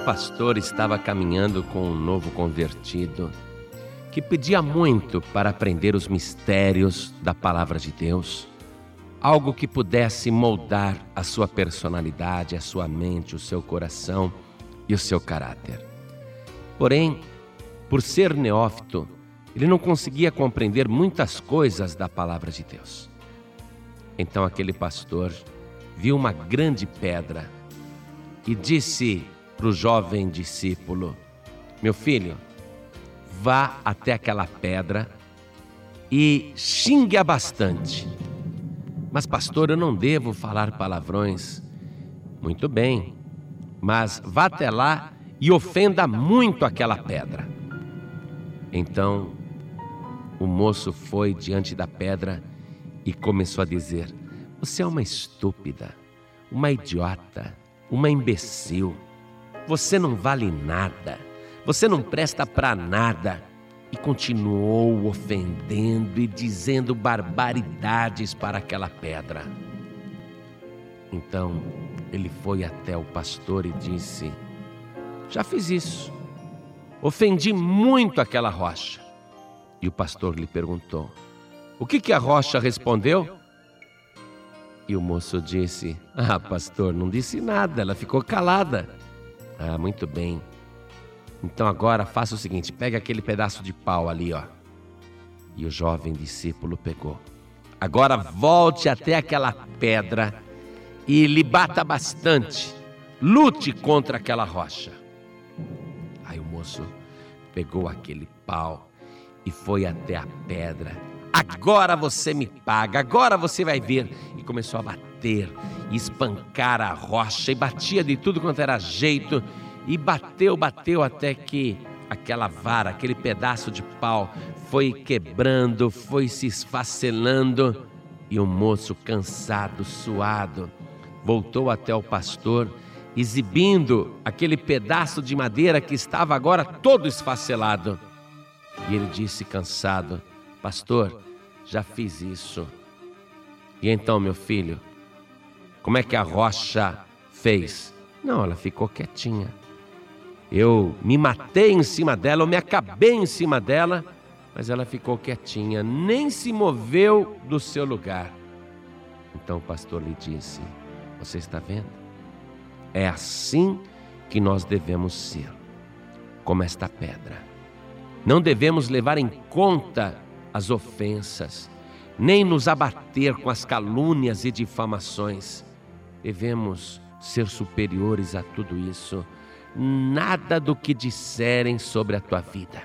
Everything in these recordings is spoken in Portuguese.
pastor estava caminhando com um novo convertido que pedia muito para aprender os mistérios da palavra de Deus, algo que pudesse moldar a sua personalidade, a sua mente, o seu coração e o seu caráter. Porém, por ser neófito, ele não conseguia compreender muitas coisas da palavra de Deus. Então aquele pastor viu uma grande pedra e disse para o jovem discípulo: Meu filho, vá até aquela pedra e xingue-a bastante. Mas, pastor, eu não devo falar palavrões. Muito bem, mas vá até lá e ofenda muito aquela pedra. Então, o moço foi diante da pedra e começou a dizer: Você é uma estúpida, uma idiota, uma imbecil. Você não vale nada. Você não presta para nada. E continuou ofendendo e dizendo barbaridades para aquela pedra. Então ele foi até o pastor e disse: Já fiz isso. Ofendi muito aquela rocha. E o pastor lhe perguntou: O que, que a rocha respondeu? E o moço disse: Ah, pastor, não disse nada, ela ficou calada. Ah, muito bem. Então agora faça o seguinte: pega aquele pedaço de pau ali, ó. E o jovem discípulo pegou. Agora volte até aquela pedra e lhe bata bastante. Lute contra aquela rocha. Aí o moço pegou aquele pau e foi até a pedra. Agora você me paga, agora você vai ver. E começou a bater, e espancar a rocha, e batia de tudo quanto era jeito e bateu, bateu até que aquela vara, aquele pedaço de pau foi quebrando, foi se esfacelando e o moço, cansado, suado, voltou até o pastor, exibindo aquele pedaço de madeira que estava agora todo esfacelado. E ele disse, cansado: Pastor, já fiz isso. E então, meu filho, como é que a rocha fez? Não, ela ficou quietinha. Eu me matei em cima dela, eu me acabei em cima dela, mas ela ficou quietinha, nem se moveu do seu lugar. Então o pastor lhe disse: Você está vendo? É assim que nós devemos ser, como esta pedra. Não devemos levar em conta as ofensas, nem nos abater com as calúnias e difamações. Devemos ser superiores a tudo isso nada do que disserem sobre a tua vida,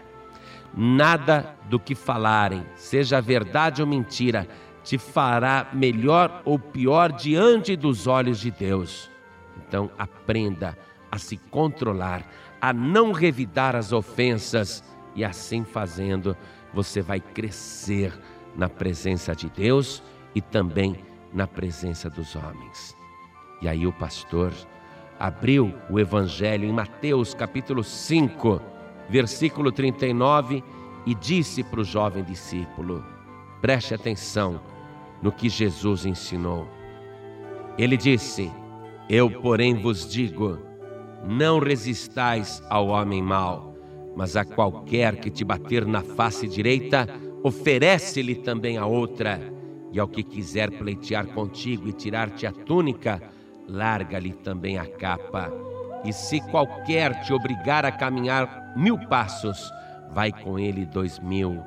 nada do que falarem, seja verdade ou mentira, te fará melhor ou pior diante dos olhos de Deus. Então aprenda a se controlar, a não revidar as ofensas, e assim fazendo, você vai crescer na presença de Deus e também na presença dos homens. E aí o pastor abriu o Evangelho em Mateus capítulo 5, versículo 39 e disse para o jovem discípulo: preste atenção no que Jesus ensinou. Ele disse: Eu, porém, vos digo: não resistais ao homem mau, mas a qualquer que te bater na face direita, oferece-lhe também a outra. E ao que quiser pleitear contigo e tirar-te a túnica, larga-lhe também a capa. E se qualquer te obrigar a caminhar mil passos, vai com ele dois mil.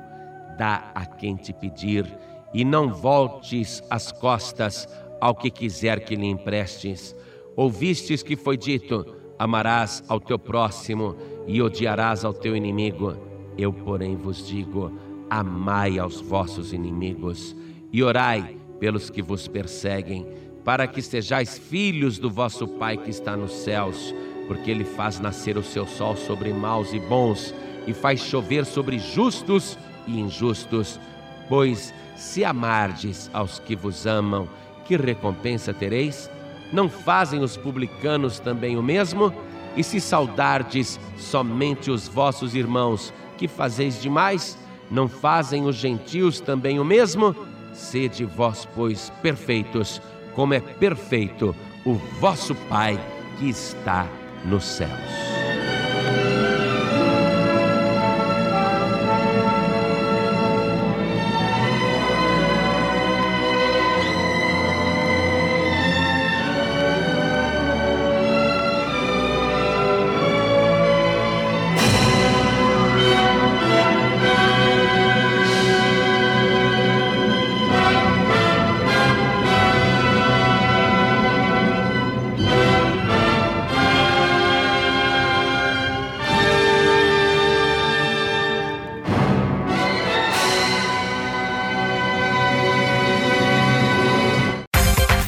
Dá a quem te pedir, e não voltes as costas ao que quiser que lhe emprestes. Ouvistes que foi dito: amarás ao teu próximo e odiarás ao teu inimigo. Eu, porém, vos digo: amai aos vossos inimigos e orai pelos que vos perseguem para que sejais filhos do vosso Pai que está nos céus, porque Ele faz nascer o seu sol sobre maus e bons, e faz chover sobre justos e injustos. Pois, se amardes aos que vos amam, que recompensa tereis? Não fazem os publicanos também o mesmo? E se saudardes somente os vossos irmãos, que fazeis demais? Não fazem os gentios também o mesmo? Sede vós, pois, perfeitos como é perfeito o vosso Pai que está nos céus.